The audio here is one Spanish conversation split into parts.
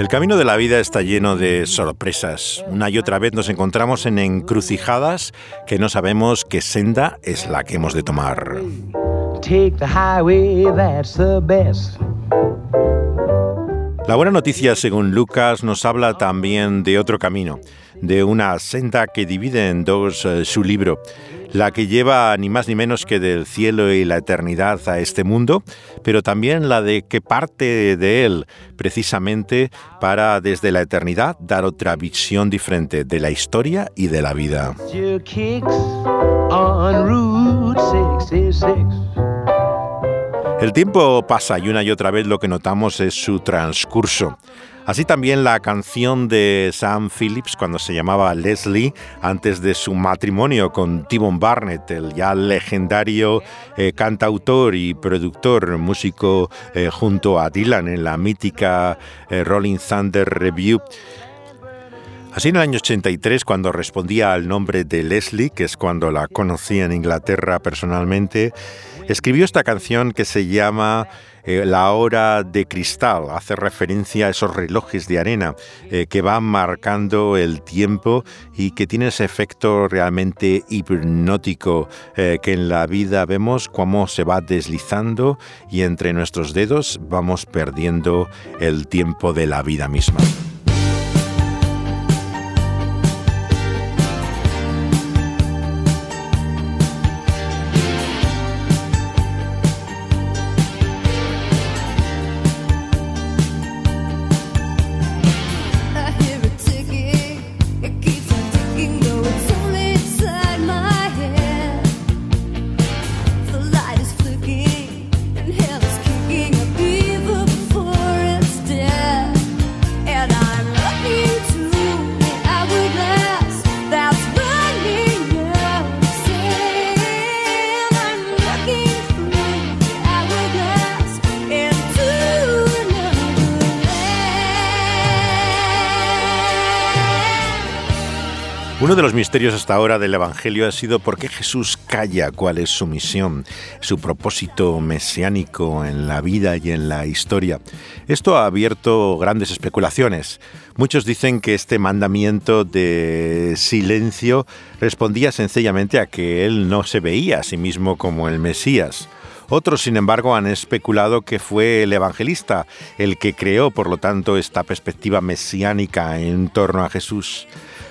El camino de la vida está lleno de sorpresas. Una y otra vez nos encontramos en encrucijadas que no sabemos qué senda es la que hemos de tomar. La buena noticia, según Lucas, nos habla también de otro camino, de una senda que divide en dos eh, su libro, la que lleva ni más ni menos que del cielo y la eternidad a este mundo, pero también la de que parte de él precisamente para desde la eternidad dar otra visión diferente de la historia y de la vida. El tiempo pasa y una y otra vez lo que notamos es su transcurso. Así también la canción de Sam Phillips cuando se llamaba Leslie antes de su matrimonio con Timon Barnett, el ya legendario eh, cantautor y productor, músico eh, junto a Dylan en la mítica eh, Rolling Thunder Review. Así en el año 83, cuando respondía al nombre de Leslie, que es cuando la conocí en Inglaterra personalmente, escribió esta canción que se llama eh, La hora de cristal. Hace referencia a esos relojes de arena eh, que van marcando el tiempo y que tiene ese efecto realmente hipnótico eh, que en la vida vemos cómo se va deslizando y entre nuestros dedos vamos perdiendo el tiempo de la vida misma. De los misterios hasta ahora del Evangelio ha sido por qué Jesús calla cuál es su misión, su propósito mesiánico en la vida y en la historia. Esto ha abierto grandes especulaciones. Muchos dicen que este mandamiento de silencio respondía sencillamente a que él no se veía a sí mismo como el Mesías. Otros, sin embargo, han especulado que fue el evangelista el que creó, por lo tanto, esta perspectiva mesiánica en torno a Jesús.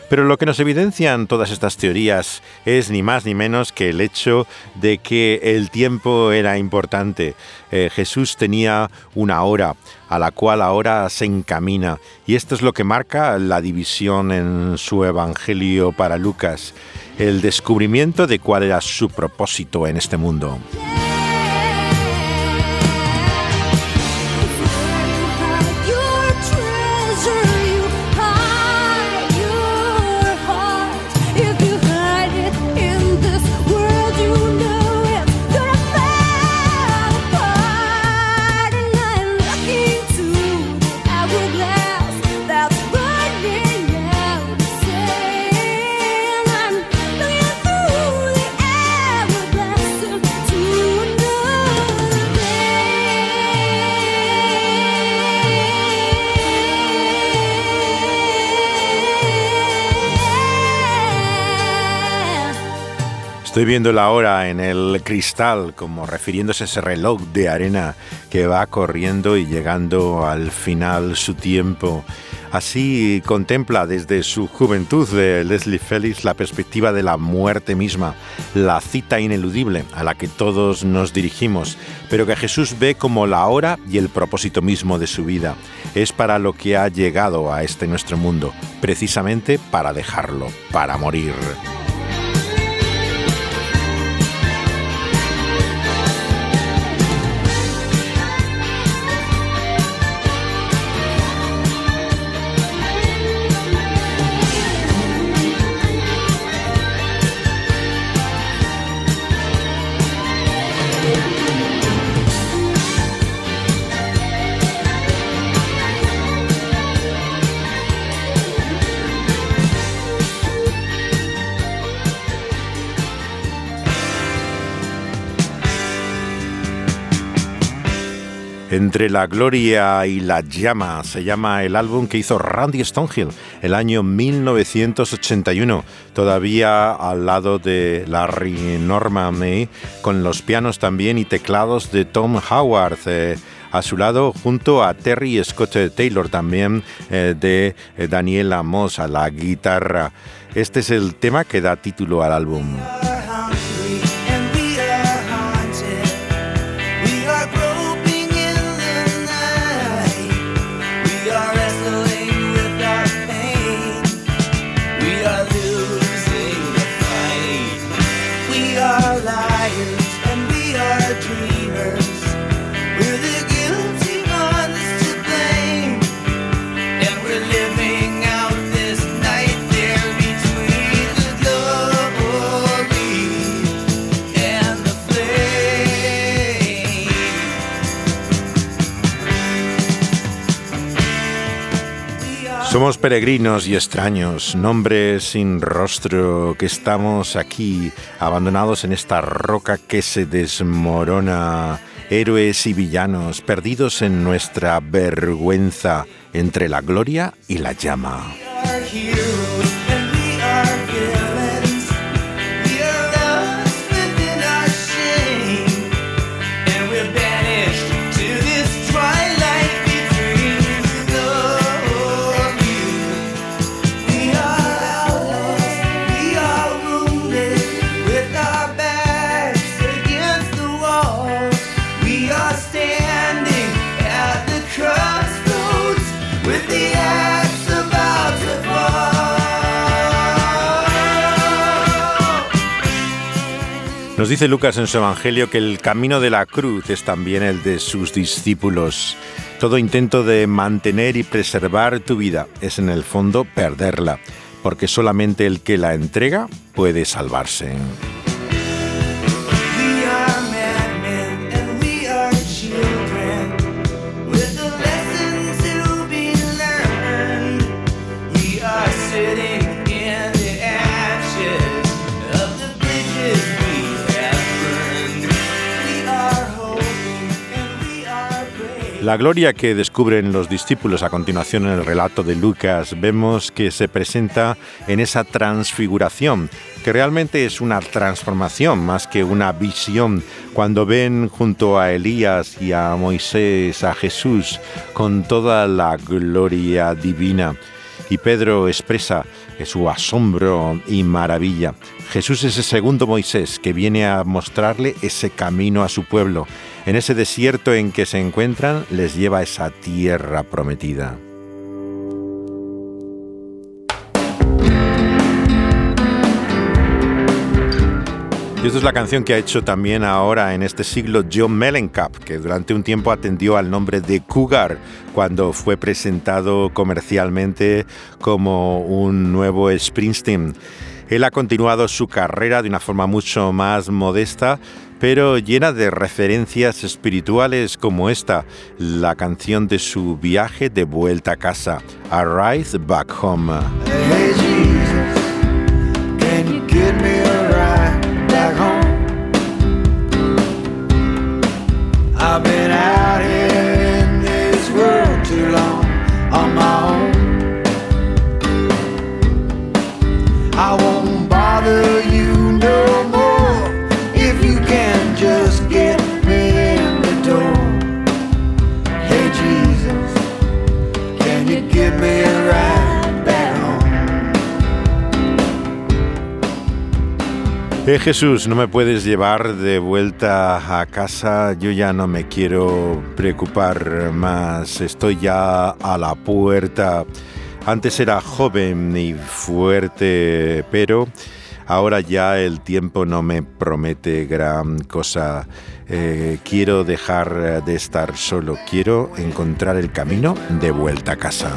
Pero lo que nos evidencian todas estas teorías es ni más ni menos que el hecho de que el tiempo era importante. Eh, Jesús tenía una hora a la cual ahora se encamina y esto es lo que marca la división en su Evangelio para Lucas, el descubrimiento de cuál era su propósito en este mundo. Estoy viendo la hora en el cristal, como refiriéndose a ese reloj de arena que va corriendo y llegando al final su tiempo. Así contempla desde su juventud de Leslie Félix la perspectiva de la muerte misma, la cita ineludible a la que todos nos dirigimos, pero que Jesús ve como la hora y el propósito mismo de su vida. Es para lo que ha llegado a este nuestro mundo, precisamente para dejarlo, para morir. Entre la gloria y la llama se llama el álbum que hizo Randy Stonehill el año 1981, todavía al lado de Larry Norman, ¿eh? con los pianos también y teclados de Tom Howard. Eh, a su lado junto a Terry Scott Taylor también eh, de Daniela Moss a la guitarra. Este es el tema que da título al álbum. Somos peregrinos y extraños, nombres sin rostro, que estamos aquí, abandonados en esta roca que se desmorona, héroes y villanos, perdidos en nuestra vergüenza, entre la gloria y la llama. Nos dice Lucas en su Evangelio que el camino de la cruz es también el de sus discípulos. Todo intento de mantener y preservar tu vida es en el fondo perderla, porque solamente el que la entrega puede salvarse. La gloria que descubren los discípulos a continuación en el relato de Lucas vemos que se presenta en esa transfiguración, que realmente es una transformación más que una visión, cuando ven junto a Elías y a Moisés, a Jesús, con toda la gloria divina. Y Pedro expresa su asombro y maravilla. Jesús es el segundo Moisés que viene a mostrarle ese camino a su pueblo en ese desierto en que se encuentran, les lleva a esa tierra prometida. Y esta es la canción que ha hecho también ahora en este siglo John Mellencamp, que durante un tiempo atendió al nombre de Cougar cuando fue presentado comercialmente como un nuevo Springsteen. Él ha continuado su carrera de una forma mucho más modesta, pero llena de referencias espirituales como esta, la canción de su viaje de vuelta a casa, Arrive Back Home. Jesús, no me puedes llevar de vuelta a casa, yo ya no me quiero preocupar más, estoy ya a la puerta. Antes era joven y fuerte, pero ahora ya el tiempo no me promete gran cosa. Eh, quiero dejar de estar solo, quiero encontrar el camino de vuelta a casa.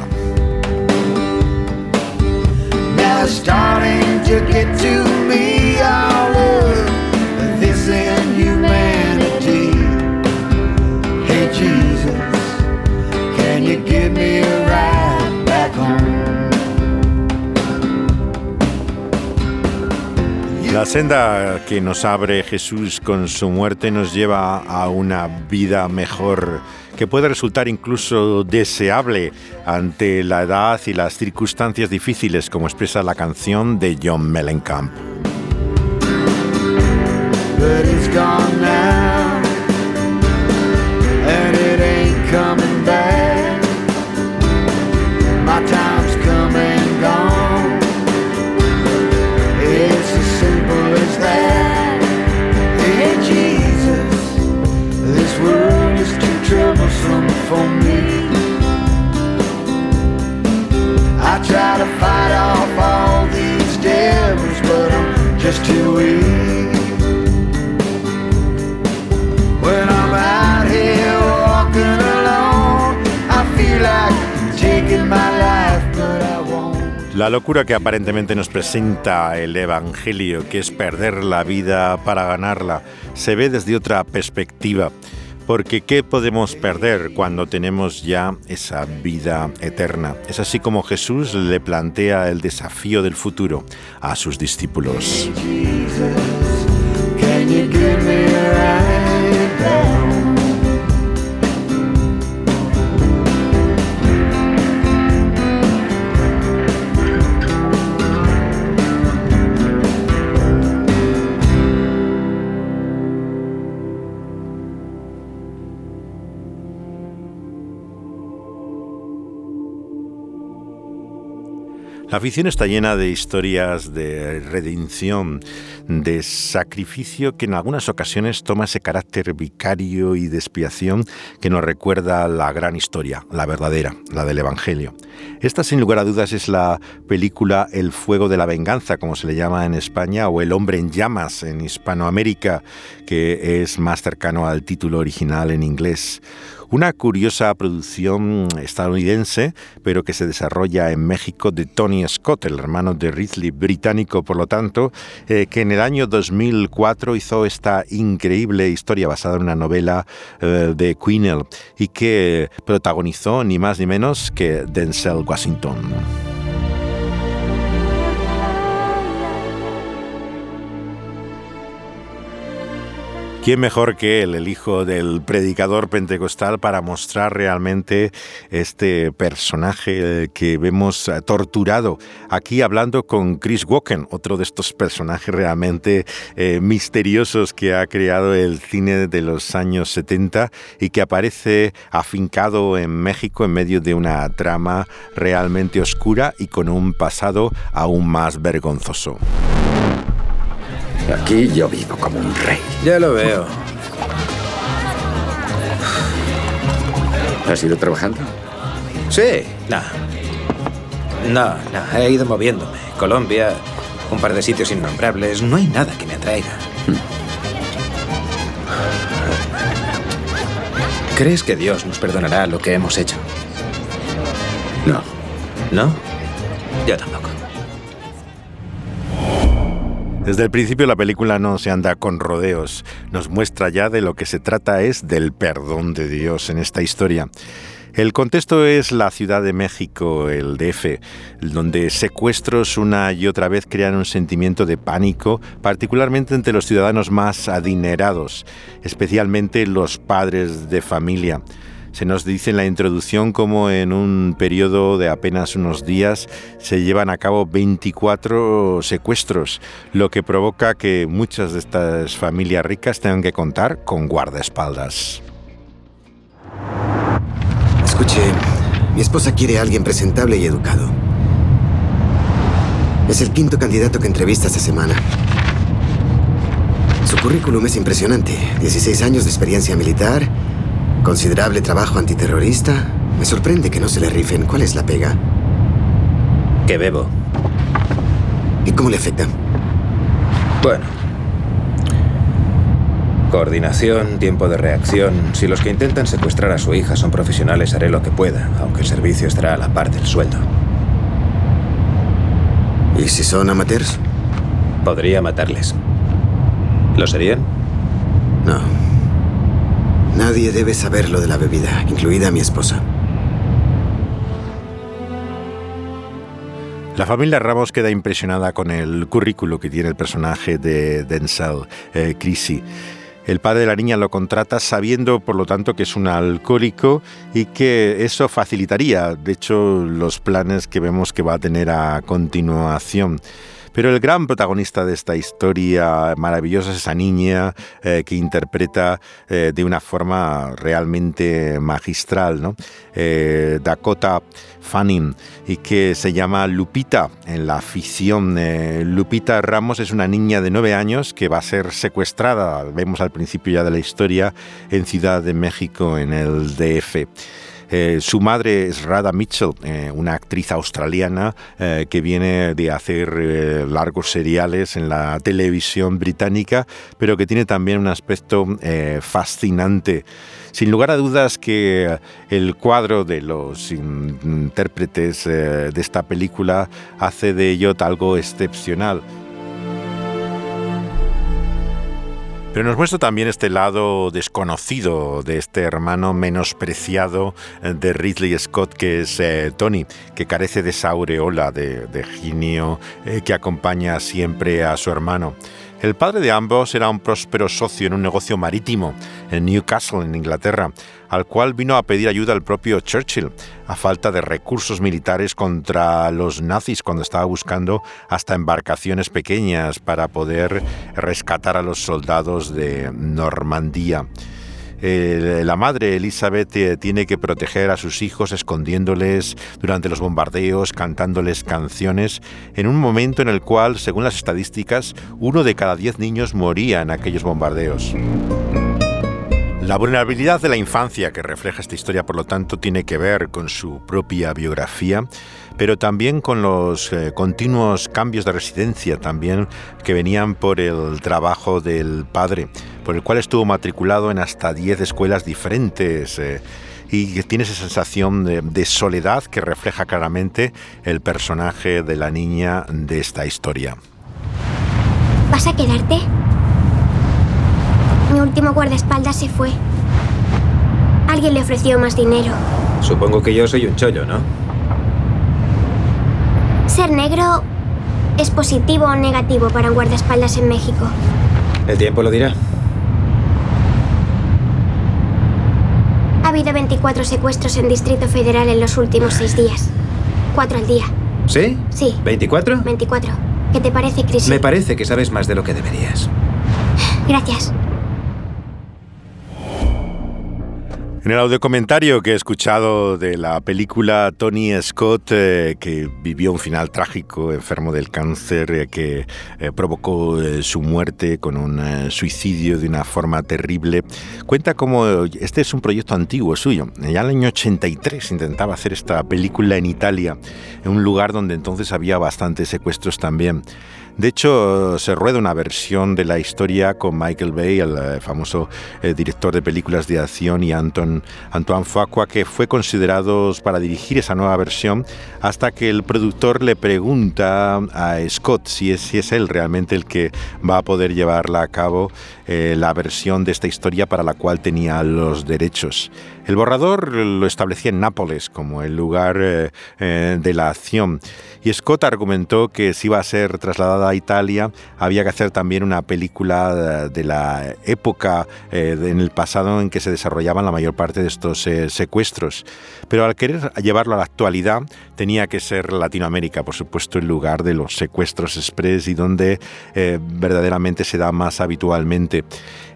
La senda que nos abre Jesús con su muerte nos lleva a una vida mejor que puede resultar incluso deseable ante la edad y las circunstancias difíciles, como expresa la canción de John Mellencamp. La locura que aparentemente nos presenta el Evangelio, que es perder la vida para ganarla, se ve desde otra perspectiva. Porque ¿qué podemos perder cuando tenemos ya esa vida eterna? Es así como Jesús le plantea el desafío del futuro a sus discípulos. La ficción está llena de historias de redención, de sacrificio que en algunas ocasiones toma ese carácter vicario y de expiación que nos recuerda la gran historia, la verdadera, la del Evangelio. Esta sin lugar a dudas es la película El fuego de la venganza, como se le llama en España, o El hombre en llamas en Hispanoamérica, que es más cercano al título original en inglés. Una curiosa producción estadounidense, pero que se desarrolla en México de Tony Scott, el hermano de Ridley, británico por lo tanto, eh, que en el año 2004 hizo esta increíble historia basada en una novela eh, de Queenel y que protagonizó ni más ni menos que Denzel Washington. ¿Quién mejor que él, el hijo del predicador pentecostal, para mostrar realmente este personaje que vemos torturado? Aquí hablando con Chris Walken, otro de estos personajes realmente eh, misteriosos que ha creado el cine de los años 70 y que aparece afincado en México en medio de una trama realmente oscura y con un pasado aún más vergonzoso. Aquí yo vivo como un rey. Ya lo veo. ¿Has ido trabajando? Sí, no. No, no, he ido moviéndome. Colombia, un par de sitios innombrables. No hay nada que me atraiga. ¿Crees que Dios nos perdonará lo que hemos hecho? No. ¿No? Yo tampoco. Desde el principio la película no se anda con rodeos, nos muestra ya de lo que se trata es del perdón de Dios en esta historia. El contexto es la Ciudad de México, el DF, donde secuestros una y otra vez crean un sentimiento de pánico, particularmente entre los ciudadanos más adinerados, especialmente los padres de familia. Se nos dice en la introducción cómo en un periodo de apenas unos días se llevan a cabo 24 secuestros, lo que provoca que muchas de estas familias ricas tengan que contar con guardaespaldas. Escuche, mi esposa quiere a alguien presentable y educado. Es el quinto candidato que entrevista esta semana. Su currículum es impresionante. 16 años de experiencia militar, Considerable trabajo antiterrorista. Me sorprende que no se le rifen. ¿Cuál es la pega? Que bebo. ¿Y cómo le afecta? Bueno. Coordinación, tiempo de reacción. Si los que intentan secuestrar a su hija son profesionales, haré lo que pueda, aunque el servicio estará a la par del sueldo. ¿Y si son amateurs? Podría matarles. ¿Lo serían? No. Nadie debe saber lo de la bebida, incluida mi esposa. La familia Ramos queda impresionada con el currículo que tiene el personaje de Denzel, eh, Chrissy. El padre de la niña lo contrata sabiendo, por lo tanto, que es un alcohólico y que eso facilitaría, de hecho, los planes que vemos que va a tener a continuación. Pero el gran protagonista de esta historia maravillosa es esa niña eh, que interpreta eh, de una forma realmente magistral, ¿no? Eh, Dakota Fanning, y que se llama Lupita en la ficción. Lupita Ramos es una niña de nueve años que va a ser secuestrada, vemos al principio ya de la historia, en Ciudad de México, en el DF. Eh, su madre es Rada Mitchell, eh, una actriz australiana eh, que viene de hacer largos seriales en la televisión británica, pero que tiene también un aspecto fascinante. Sin lugar a dudas que el cuadro de los intérpretes de esta película hace de ello algo excepcional. Pero nos muestra también este lado desconocido de este hermano menospreciado eh, de Ridley Scott, que es eh, Tony, que carece de esa aureola de, genio eh, que acompaña siempre a su hermano. El padre de ambos era un próspero socio en un negocio marítimo en Newcastle, en Inglaterra, al cual vino a pedir ayuda el propio Churchill, a falta de recursos militares contra los nazis cuando estaba buscando hasta embarcaciones pequeñas para poder rescatar a los soldados de Normandía la madre Elizabeth eh, tiene que proteger a sus hijos escondiéndoles durante los bombardeos, cantándoles canciones, en un momento en el cual, según las estadísticas, uno de cada diez niños moría en aquellos bombardeos. La vulnerabilidad de la infancia que refleja esta historia, por lo tanto, tiene que ver con su propia biografía, pero también con los eh, continuos cambios de residencia también que venían por el trabajo del padre, por el cual estuvo matriculado en hasta 10 escuelas diferentes. Eh, y tiene esa sensación de soledad que refleja claramente el personaje de la niña de esta historia. ¿Vas a quedarte? Mi último guardaespaldas se fue. Alguien le ofreció más dinero. Supongo que yo soy un chollo, ¿no? Ser negro es positivo o negativo para un guardaespaldas en México. El tiempo lo dirá. Ha habido 24 secuestros en Distrito Federal en los últimos seis días. Cuatro al día. ¿Sí? Sí. ¿24? 24. ¿Qué te parece, Chris? Me parece que sabes más de lo que deberías. Gracias. En el audiocomentario que he escuchado de la película Tony Scott, eh, que vivió un final trágico, enfermo del cáncer, eh, que eh, provocó su muerte con un suicidio de una forma terrible, cuenta cómo este es un proyecto antiguo suyo. Ya en el año 83 intentaba hacer esta película en Italia, en un lugar donde entonces había bastantes secuestros también. De hecho, se rueda una versión de la historia con Michael Bay, el eh, famoso eh, director de películas de acción, y Anton, Antoine Fuqua, que fue considerado para dirigir esa nueva versión, hasta que el productor le pregunta a Scott si es, si es él realmente el que va a poder llevarla a cabo eh, la versión de esta historia para la cual tenía los derechos. El borrador lo establecía en Nápoles como el lugar de la acción y Scott argumentó que si iba a ser trasladada a Italia había que hacer también una película de la época eh, en el pasado en que se desarrollaban la mayor parte de estos eh, secuestros. Pero al querer llevarlo a la actualidad tenía que ser Latinoamérica, por supuesto, el lugar de los secuestros express y donde eh, verdaderamente se da más habitualmente.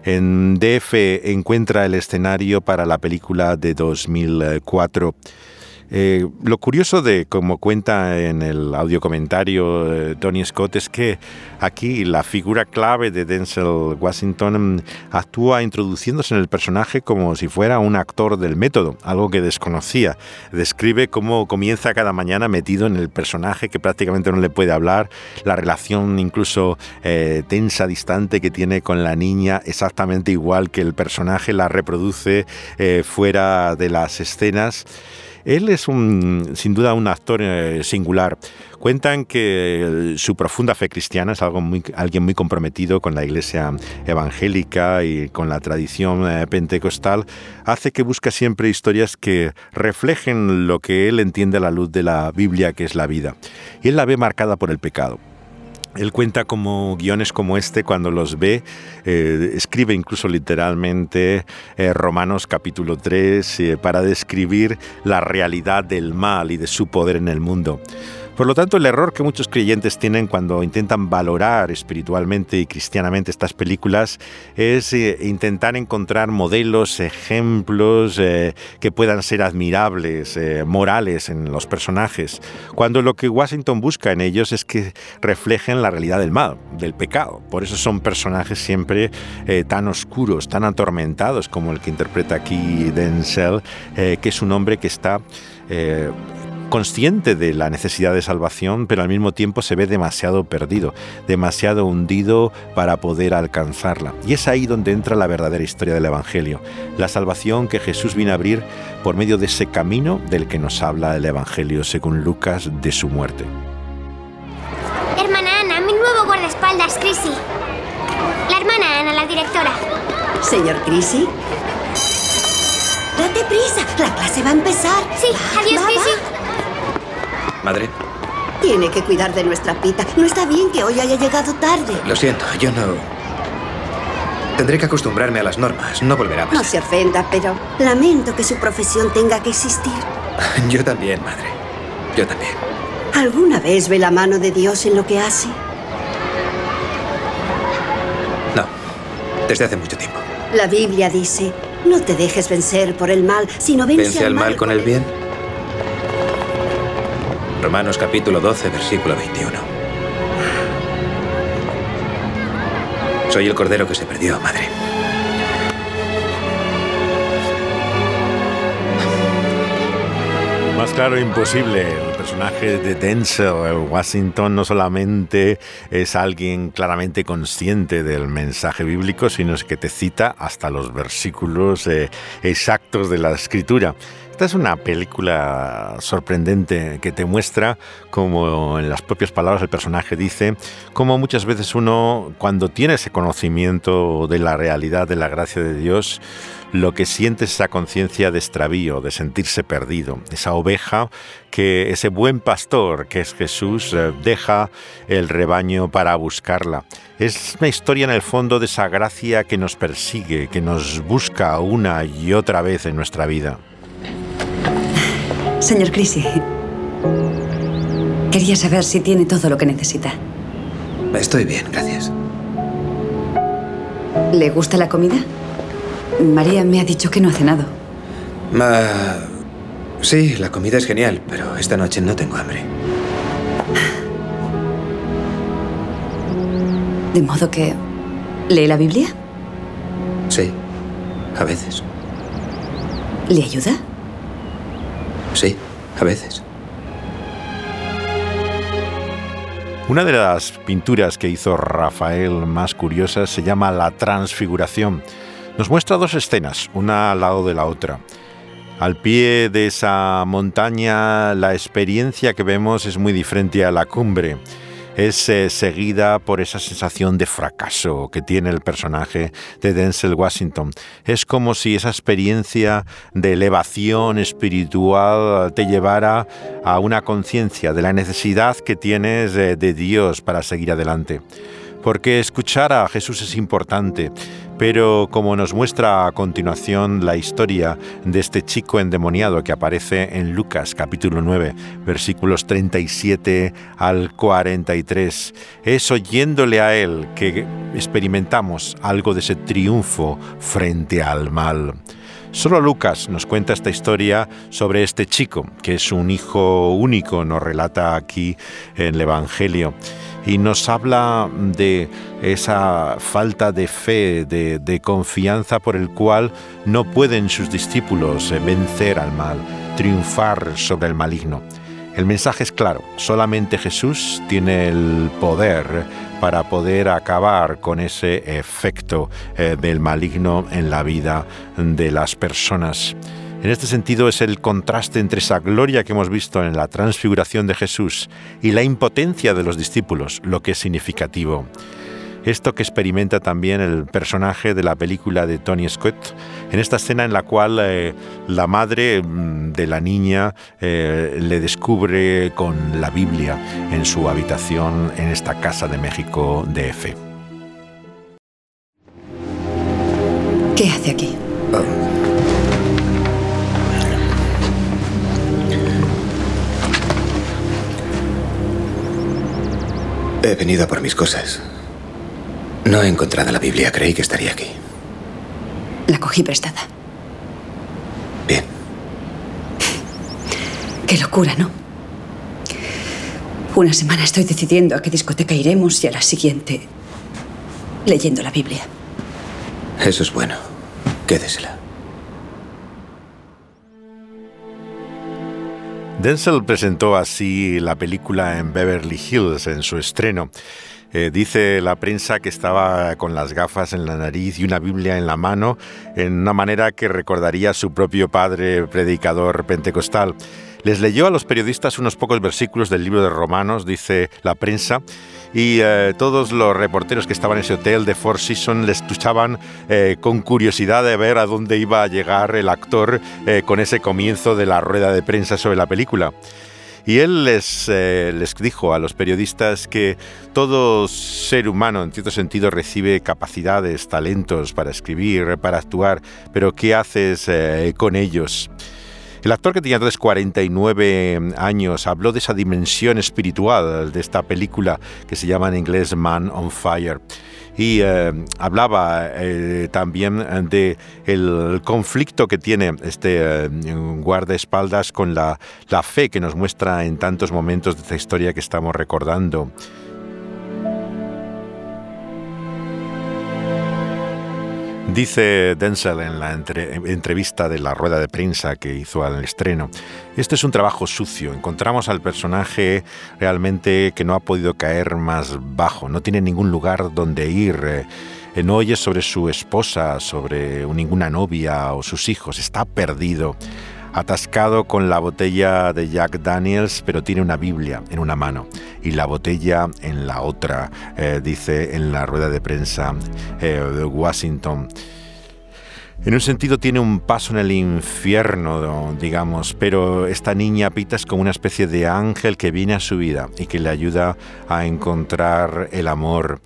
En DF encuentra el escenario para la película de 2004. Eh, lo curioso de, como cuenta en el audio comentario eh, Tony Scott, es que aquí la figura clave de Denzel Washington mm, actúa introduciéndose en el personaje como si fuera un actor del método, algo que desconocía. Describe cómo comienza cada mañana metido en el personaje que prácticamente no le puede hablar, la relación incluso eh, tensa, distante que tiene con la niña, exactamente igual que el personaje la reproduce fuera de las escenas. Él es un, sin duda un actor eh, singular. Cuentan que su profunda fe cristiana es algo muy, alguien muy comprometido con la iglesia evangélica y con la tradición eh, pentecostal, hace que busque siempre historias que reflejen lo que él entiende a la luz de la Biblia, que es la vida. Y él la ve marcada por el pecado Él cuenta como guiones como este, cuando los ve, eh, escribe incluso literalmente eh, Romanos capítulo 3 eh, para describir la realidad del mal y de su poder en el mundo. Por lo tanto, el error que muchos creyentes tienen cuando intentan valorar espiritualmente y cristianamente estas películas es eh, intentar encontrar modelos, ejemplos eh, que puedan ser admirables, eh, morales en los personajes, cuando lo que Washington busca en ellos es que reflejen la realidad del mal, del pecado. Por eso son personajes siempre tan oscuros, tan atormentados como el que interpreta aquí Denzel, que es un hombre que está consciente de la necesidad de salvación, pero al mismo tiempo se ve demasiado perdido, demasiado hundido para poder alcanzarla. Y es ahí donde entra la verdadera historia del Evangelio, la salvación que Jesús vino a abrir por medio de ese camino del que nos habla el Evangelio según Lucas de su muerte. Hermana Ana, mi nuevo guardaespaldas, Chrissy. La hermana Ana, la directora. Señor Chrissy. Date prisa, la clase va a empezar. Sí, adiós, Chrissy. Madre. Tiene que cuidar de nuestra pita. No está bien que hoy haya llegado tarde. Lo siento, yo no... Tendré que acostumbrarme a las normas. No volverá a pasar. No se ofenda, pero lamento que su profesión tenga que existir. Yo también, madre. Yo también. ¿Alguna vez ve la mano de Dios en lo que hace? No. Desde hace mucho tiempo. La Biblia dice, no te dejes vencer por el mal, sino vence, ¿Vence al mal con el bien? Romanos capítulo 12, versículo 21. Soy el cordero que se perdió, madre. Más claro, imposible. El personaje de Denzel Washington no solamente es alguien claramente consciente del mensaje bíblico, sino es que te cita hasta los versículos eh, exactos de la escritura. Esta es una película sorprendente que te muestra, como en las propias palabras el personaje dice, como muchas veces uno, cuando tiene ese conocimiento de la realidad, de la gracia de Dios, lo que siente es esa conciencia de extravío, de sentirse perdido, esa oveja que ese buen pastor que es Jesús eh, deja el rebaño para buscarla. Es una historia en el fondo de esa gracia que nos persigue, que nos busca una y otra vez en nuestra vida. Señor Crisi, quería saber si tiene todo lo que necesita. Estoy bien, gracias. ¿Le gusta la comida? María me ha dicho que no ha cenado. Ma... Sí, la comida es genial, pero esta noche no tengo hambre. ¿De modo que... ¿Lee la Biblia? Sí, a veces. ¿Le ayuda? Sí, a veces. Una de las pinturas que hizo Rafael más curiosas se llama La Transfiguración. Nos muestra dos escenas, una al lado de la otra. Al pie de esa montaña la experiencia que vemos es muy diferente a la cumbre es eh, seguida por esa sensación de fracaso que tiene el personaje de Denzel Washington. Es como si esa experiencia de elevación espiritual te llevara a una conciencia de la necesidad que tienes de Dios para seguir adelante porque escuchar a Jesús es importante, pero como nos muestra a continuación la historia de este chico endemoniado que aparece en Lucas capítulo 9, versículos 37 al 43, es oyéndole a él que experimentamos algo de ese triunfo frente al mal. Solo Lucas nos cuenta esta historia sobre este chico, que es un hijo único, nos relata aquí en el Evangelio y nos habla de esa falta de fe, de, confianza por el cual no pueden sus discípulos eh, vencer al mal, triunfar sobre el maligno. El mensaje es claro, solamente Jesús tiene el poder para poder acabar con ese efecto eh, del maligno en la vida de las personas. En este sentido es el contraste entre esa gloria que hemos visto en la transfiguración de Jesús y la impotencia de los discípulos lo que es significativo. Esto que experimenta también el personaje de la película de Tony Scott, en esta escena en la cual eh, la madre mm, de la niña eh, le descubre con la Biblia en su habitación en esta casa de México DF. ¿Qué hace aquí? He venido a por mis cosas. No he encontrado la Biblia. Creí que estaría aquí. La cogí prestada. Bien. Qué locura, ¿no? Una semana estoy decidiendo a qué discoteca iremos y a la siguiente leyendo la Biblia. Eso es bueno. Quédesela. Denzel presentó así la película en Beverly Hills en su estreno. Eh, dice la prensa que estaba con las gafas en la nariz y una Biblia en la mano, en una manera que recordaría a su propio padre predicador pentecostal. Les leyó a los periodistas unos pocos versículos del libro de Romanos, dice la prensa, y eh, todos los reporteros que estaban en ese hotel de Four Seasons les escuchaban eh, con curiosidad de ver a dónde iba a llegar el actor eh, con ese comienzo de la rueda de prensa sobre la película. Y él les, les, dijo a los periodistas que todo ser humano, en cierto sentido, recibe capacidades, talentos para escribir, para actuar, pero ¿qué haces con ellos? El actor que tenía entonces 49 años habló de esa dimensión espiritual de esta película que se llama en inglés Man on Fire y eh, hablaba eh, también de el conflicto que tiene este eh, guardaespaldas con la, la fe que nos muestra en tantos momentos de esta historia que estamos recordando. Dice Denzel en la entrevista de la rueda de prensa que hizo al estreno, este es un trabajo sucio, encontramos al personaje realmente que no ha podido caer más bajo, no tiene ningún lugar donde ir, eh, no oye sobre su esposa, sobre ninguna novia o sus hijos, está perdido atascado con la botella de Jack Daniels, pero tiene una Biblia en una mano y la botella en la otra, eh, dice en la rueda de prensa eh, de Washington. En un sentido tiene un paso en el infierno, digamos, pero esta niña Pita es como una especie de ángel que viene a su vida y que le ayuda a encontrar el amor.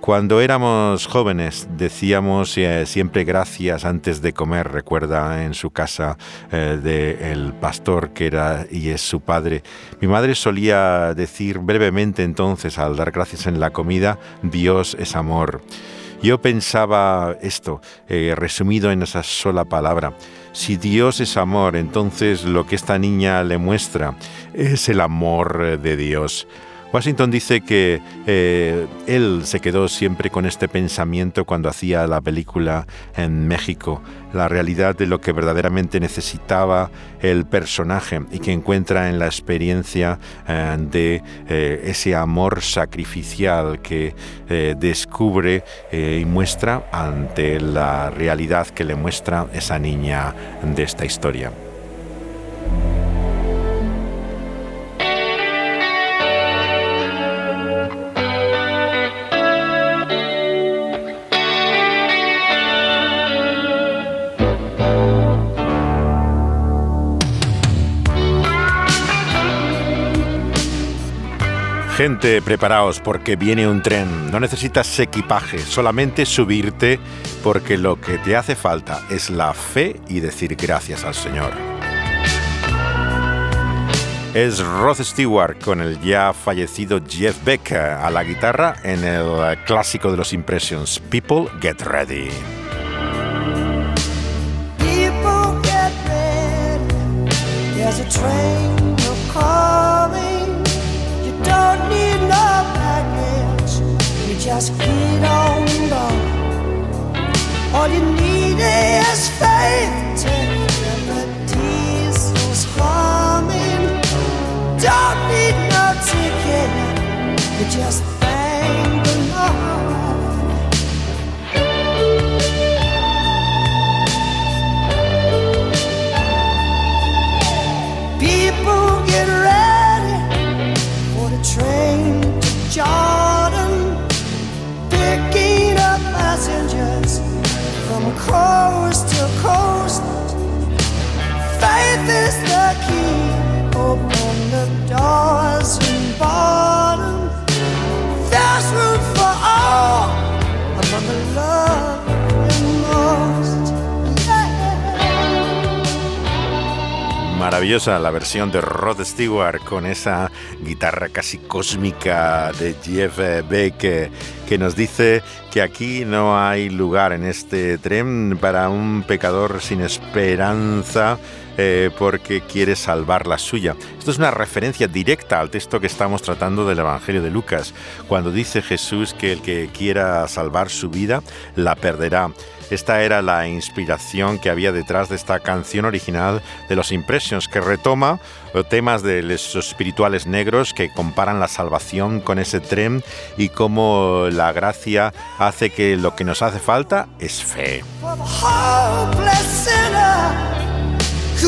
Cuando éramos jóvenes decíamos eh, siempre gracias antes de comer, recuerda en su casa eh, del pastor que era y es su padre. Mi madre solía decir brevemente entonces al dar gracias en la comida, Dios es amor. Yo pensaba esto, eh, resumido en esa sola palabra. Si Dios es amor, entonces lo que esta niña le muestra es el amor de Dios. Washington dice que eh, él se quedó siempre con este pensamiento cuando hacía la película en México, la realidad de lo que verdaderamente necesitaba el personaje y que encuentra en la experiencia eh, de eh, ese amor sacrificial que descubre y muestra ante la realidad que le muestra esa niña de esta historia. Gente, preparaos porque viene un tren. No necesitas equipaje, solamente subirte porque lo que te hace falta es la fe y decir gracias al Señor. Es Rod Stewart con el ya fallecido Jeff Beck a la guitarra en el clásico de los Impressions, People Get Ready. Just get on board. All you need is faith. Maravillosa la versión de Rod Stewart con esa guitarra casi cósmica de Jeff Beck que, que nos dice que aquí no hay lugar en este tren para un pecador sin esperanza eh, porque quiere salvar la suya. Esto es una referencia directa al texto que estamos tratando del Evangelio de Lucas, cuando dice Jesús que el que quiera salvar su vida la perderá. Esta era la inspiración que había detrás de esta canción original de los Impressions, que retoma eh, temas de los espirituales negros que comparan la salvación con ese tren y cómo la gracia hace que lo que nos hace falta es fe.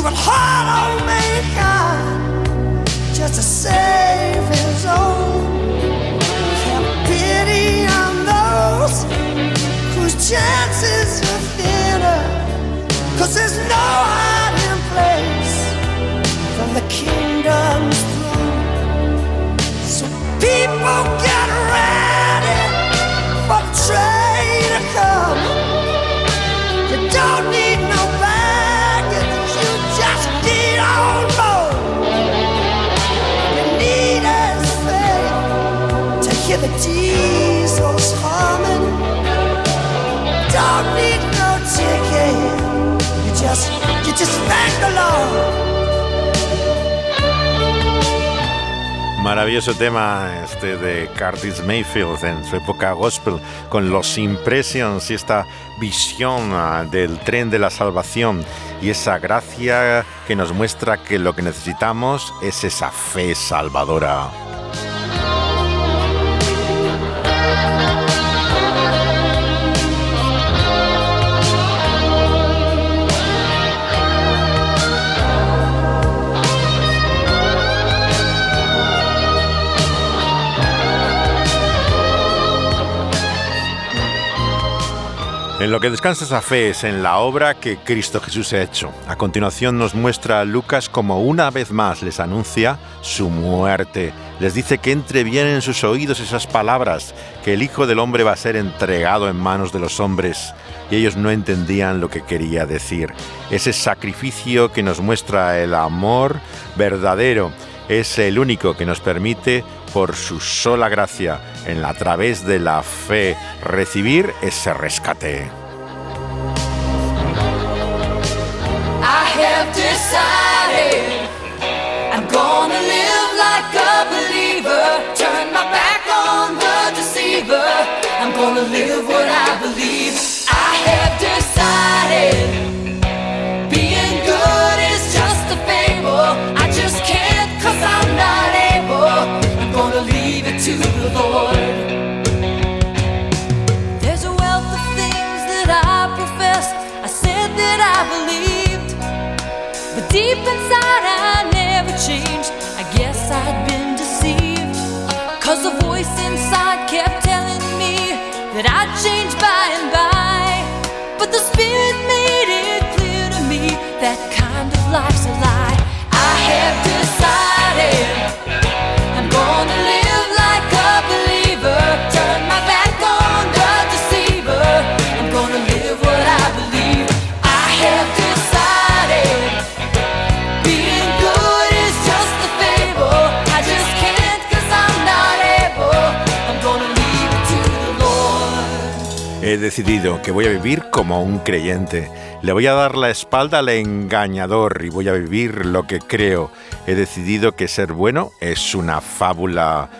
You would hard on oh, me, God, just to save his own. Maravilloso tema este de Curtis Mayfield en su época gospel con los impressions y esta visión ah, del tren de la salvación y esa gracia que nos muestra que lo que necesitamos es esa fe salvadora. En lo que descansa esa fe es en la obra que Cristo Jesús ha hecho. A continuación nos muestra a Lucas como una vez más les anuncia su muerte. Les dice que entre bien en sus oídos esas palabras, que el Hijo del Hombre va a ser entregado en manos de los hombres. Y ellos no entendían lo que quería decir. Ese sacrificio que nos muestra el amor verdadero es el único que nos permite, por su sola gracia, en la través de la fe, recibir ese rescate. I'm gonna live what I believe. I have decided decidido que voy a vivir como un creyente. Le voy a dar la espalda al engañador y voy a vivir lo que creo. He decidido que ser bueno es una fábula.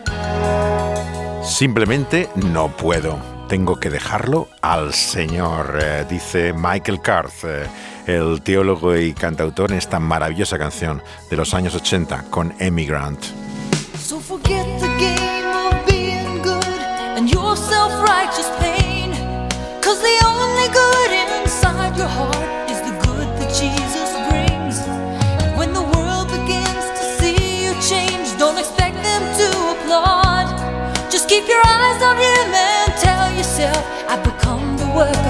Simplemente no puedo. Tengo que dejarlo al Señor, eh, dice Michael Carth, eh, el teólogo y cantautor en esta maravillosa canción de los años 80 con Emigrant. So Keep your eyes on him and tell yourself, I've become the worker.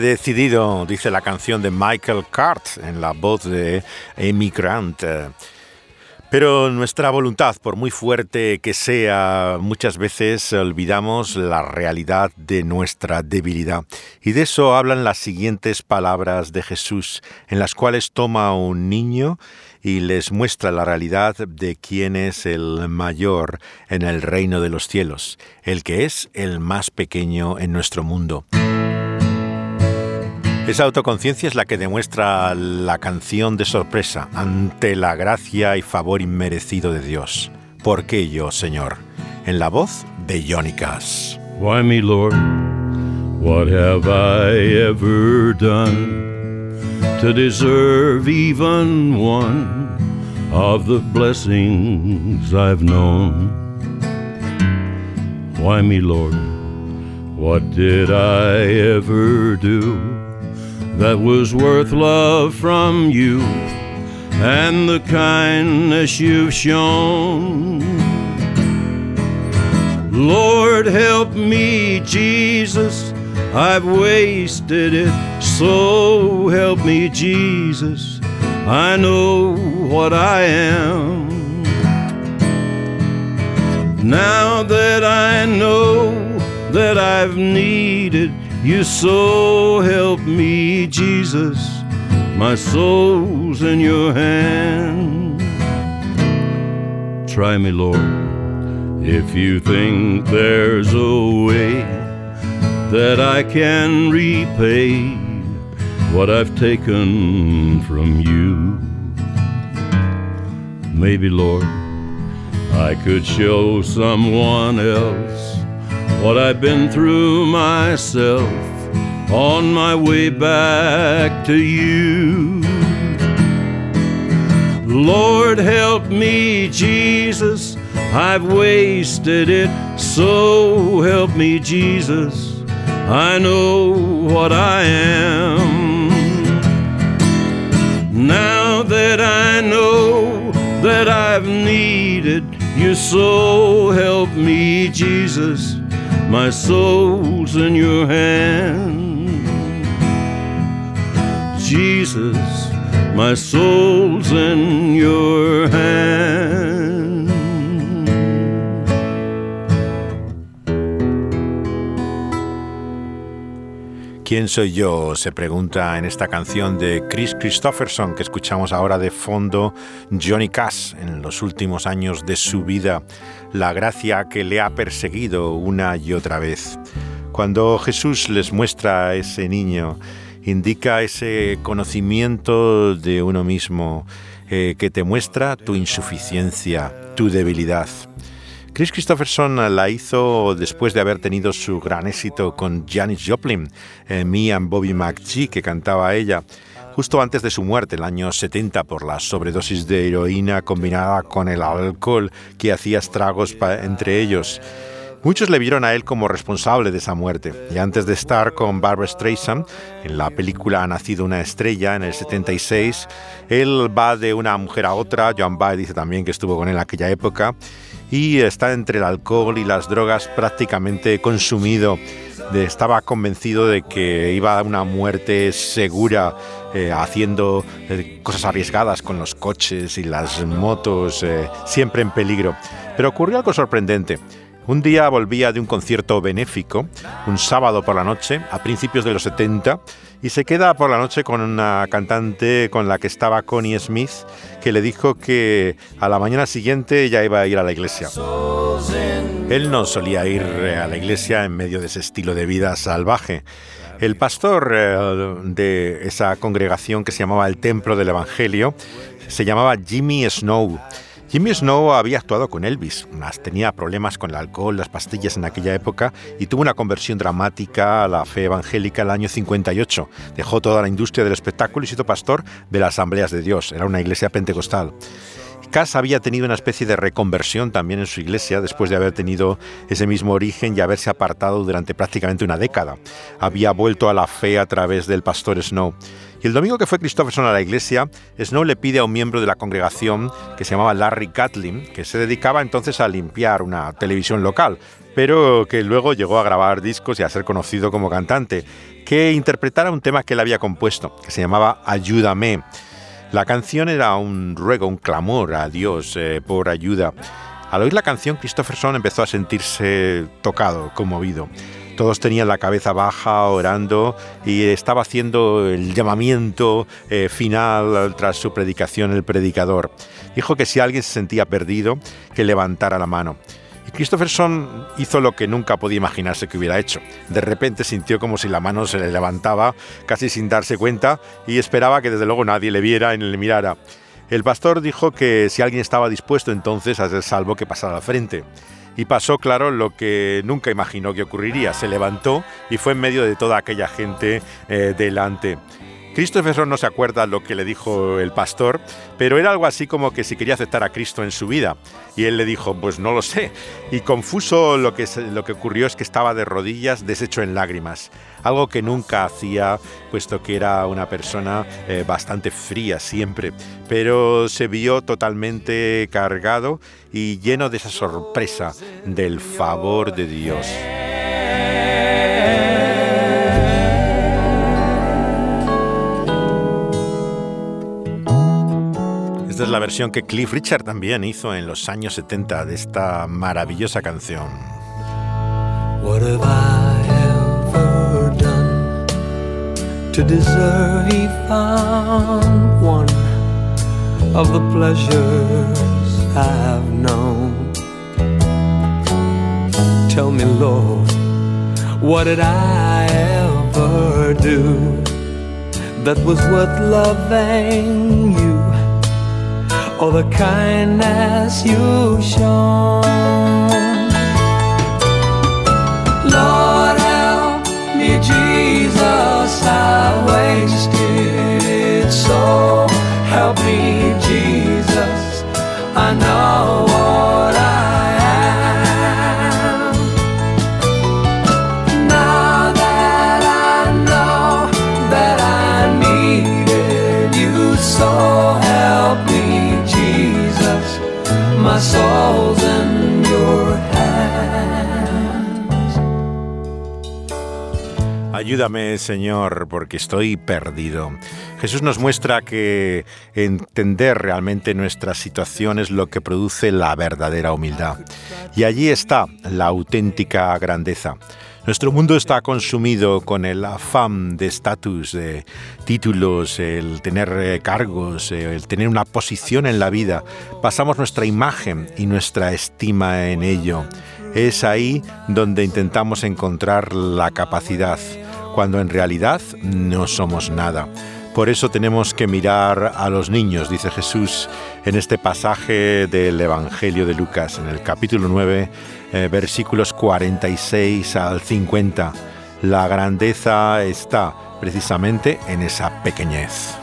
Decidido, dice la canción de Michael Cart en la voz de Amy Grant. Pero nuestra voluntad, por muy fuerte que sea, muchas veces olvidamos la realidad de nuestra debilidad. Y de eso hablan las siguientes palabras de Jesús, en las cuales toma a un niño y les muestra la realidad de quién es el mayor en el reino de los cielos, el que es el más pequeño en nuestro mundo. Esa autoconciencia es la que demuestra la canción de sorpresa ante la gracia y favor inmerecido de Dios. ¿Por qué yo, Señor? En la voz de Johnny Cash. Why me, Lord? What have I ever done to deserve even one of the blessings I've known? Why me, Lord? What did I ever do? That was worth love from you and the kindness you've shown. Lord, help me, Jesus. I've wasted it, so help me, Jesus. I know what I am. Now that I know that I've needed you so help me, Jesus. My soul's in your hand. Try me, Lord, if you think there's a way that I can repay what I've taken from you. Maybe, Lord, I could show someone else what I've been through myself on my way back to you. Lord, help me, Jesus. I've wasted it, so help me, Jesus. I know what I am. Now that I know that I've needed you, so help me, Jesus. My soul's in your hand. Jesus, my soul's in your hand. ¿Quién soy yo? Se pregunta en esta canción de Chris Christopherson que escuchamos ahora de fondo Johnny Cash en los últimos años de su vida la gracia que le ha perseguido una y otra vez. Cuando Jesús les muestra a ese niño, indica ese conocimiento de uno mismo eh, que te muestra tu insuficiencia, tu debilidad. Chris Christopherson la hizo después de haber tenido su gran éxito con Janis Joplin, eh, Me and Bobby McGee, que cantaba ella justo antes de su muerte, el año 70, por la sobredosis de heroína combinada con el alcohol que hacía estragos entre ellos. Muchos le vieron a él como responsable de esa muerte, y antes de estar con Barbara Streisand, en la película Ha nacido una estrella en el 76, él va de una mujer a otra, John Bay dice también que estuvo con él en aquella época, y está entre el alcohol y las drogas prácticamente consumido. estaba convencido de que iba a una muerte segura eh, haciendo eh, cosas arriesgadas con los coches y las motos, eh, siempre en peligro. Pero ocurrió algo sorprendente. Un día volvía de un concierto benéfico, un sábado por la noche, a principios de los 70, y se queda por la noche con una cantante con la que estaba Connie Smith, que le dijo que a la mañana siguiente ya iba a ir a la iglesia. Él no solía ir a la iglesia en medio de ese estilo de vida salvaje. El pastor eh, de esa congregación que se llamaba el Templo del Evangelio se llamaba Jimmy Snow. Jimmy Snow había actuado con Elvis, tenía problemas con el alcohol, las pastillas en aquella época y tuvo una conversión dramática a la fe evangélica el año 58. Dejó toda la industria del espectáculo y se hizo pastor de las Asambleas de Dios, era una iglesia pentecostal. Cass había tenido una especie de reconversión también en su iglesia después de haber tenido ese mismo origen y haberse apartado durante prácticamente una década. Había vuelto a la fe a través del pastor Snow. El domingo que fue Christopherson a la iglesia, Snow le pide a un miembro de la congregación que se llamaba Larry Catlin, que se dedicaba entonces a limpiar una televisión local, pero que luego llegó a grabar discos y a ser conocido como cantante, que interpretara un tema que él había compuesto, que se llamaba Ayúdame. La canción era un ruego, un clamor a Dios eh, por ayuda. Al oír la canción, Christopherson empezó a sentirse tocado, conmovido. Todos tenían la cabeza baja orando y estaba haciendo el llamamiento eh, final tras su predicación el predicador. Dijo que si alguien se sentía perdido, que levantara la mano. Y Christopherson hizo lo que nunca podía imaginarse que hubiera hecho. De repente sintió como si la mano se le levantaba, casi sin darse cuenta, y esperaba que desde luego nadie le viera ni le mirara. El pastor dijo que si alguien estaba dispuesto entonces a ser salvo, que pasara al frente. Y pasó, claro, lo que nunca imaginó que ocurriría. Se levantó y fue en medio de toda aquella gente eh, delante. Christopher no se acuerda lo que le dijo el pastor, pero era algo así como que si quería aceptar a Cristo en su vida. Y él le dijo, pues no lo sé. Y confuso lo que, lo que ocurrió es que estaba de rodillas, deshecho en lágrimas. Algo que nunca hacía, puesto que era una persona eh, bastante fría siempre. Pero se vio totalmente cargado y lleno de esa sorpresa del favor de Dios. Esta es la versión que Cliff Richard también hizo en los años 70 de esta maravillosa canción. What to deserve he found one of the pleasures I've known? Tell me, Lord, what did I ever do that was worth loving you? or the kindness you've shown. I wasted so. Help me, Jesus, I know what I Ayúdame, Señor, porque estoy perdido. Jesús nos muestra que entender realmente nuestra situación es lo que produce la verdadera humildad. Y allí está la auténtica grandeza. Nuestro mundo está consumido con el afán de estatus, de títulos, el tener eh, cargos, eh, el tener una posición en la vida. Pasamos nuestra imagen y nuestra estima en ello. Es ahí donde intentamos encontrar la capacidad, cuando en realidad no somos nada. Por eso tenemos que mirar a los niños, dice Jesús en este pasaje del Evangelio de Lucas, en el capítulo 9, eh, versículos 46 al 50. La grandeza está precisamente en esa pequeñez.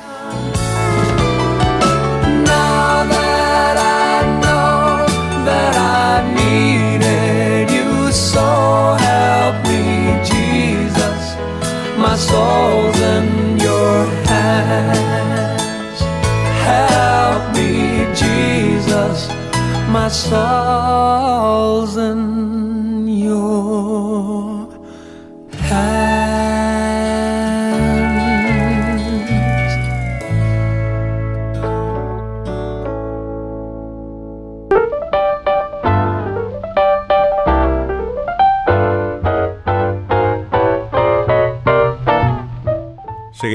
Soul's in your hands. Help me, Jesus. My soul's in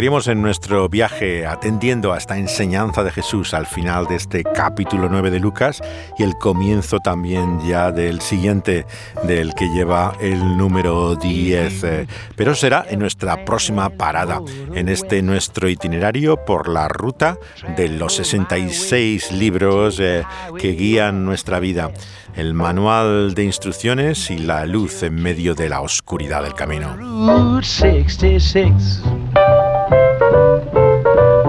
Seguiremos en nuestro viaje atendiendo a esta enseñanza de Jesús al final de este capítulo 9 de Lucas y el comienzo también ya del siguiente, del que lleva el número 10. eh, Pero será en nuestra próxima parada, en este nuestro itinerario por la ruta de los 66 libros eh, que guían nuestra vida. El manual de instrucciones y la luz en medio de la oscuridad del camino.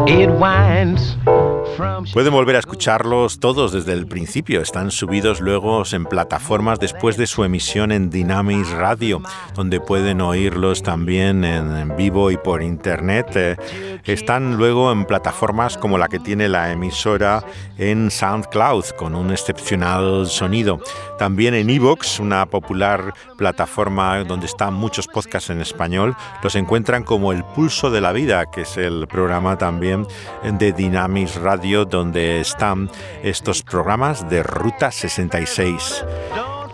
It winds. Pueden volver a escucharlos todos desde el principio. Están subidos luego en plataformas después de su emisión en Dynamis Radio, donde pueden oírlos también en vivo y por internet. Eh, están luego en plataformas como la que tiene la emisora en SoundCloud, con un excepcional sonido. También en Evox, una popular plataforma donde están muchos podcasts en español, los encuentran como El Pulso de la Vida, que es el programa también de Dynamis Radio, donde están estos programas de Ruta 66.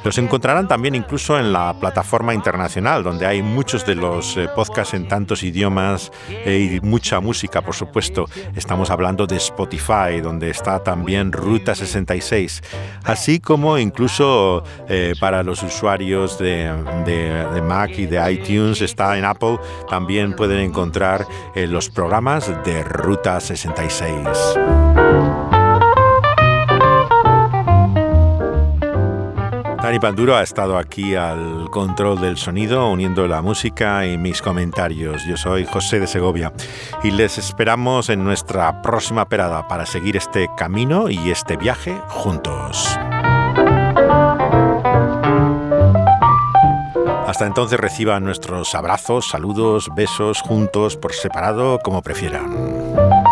Los encontrarán también incluso en la plataforma internacional, donde hay muchos de los eh, podcasts en tantos idiomas eh, y mucha música, por supuesto. Estamos hablando de Spotify, donde está también Ruta 66, así como incluso eh, para los usuarios de, de, Mac y de iTunes, está en Apple, también pueden encontrar los programas de Ruta 66. Dani Panduro ha estado aquí al control del sonido, uniendo la música y mis comentarios. Yo soy José de Segovia y les esperamos en nuestra próxima perada para seguir este camino y este viaje juntos. Hasta entonces reciban nuestros abrazos, saludos, besos, juntos, por separado, como prefieran.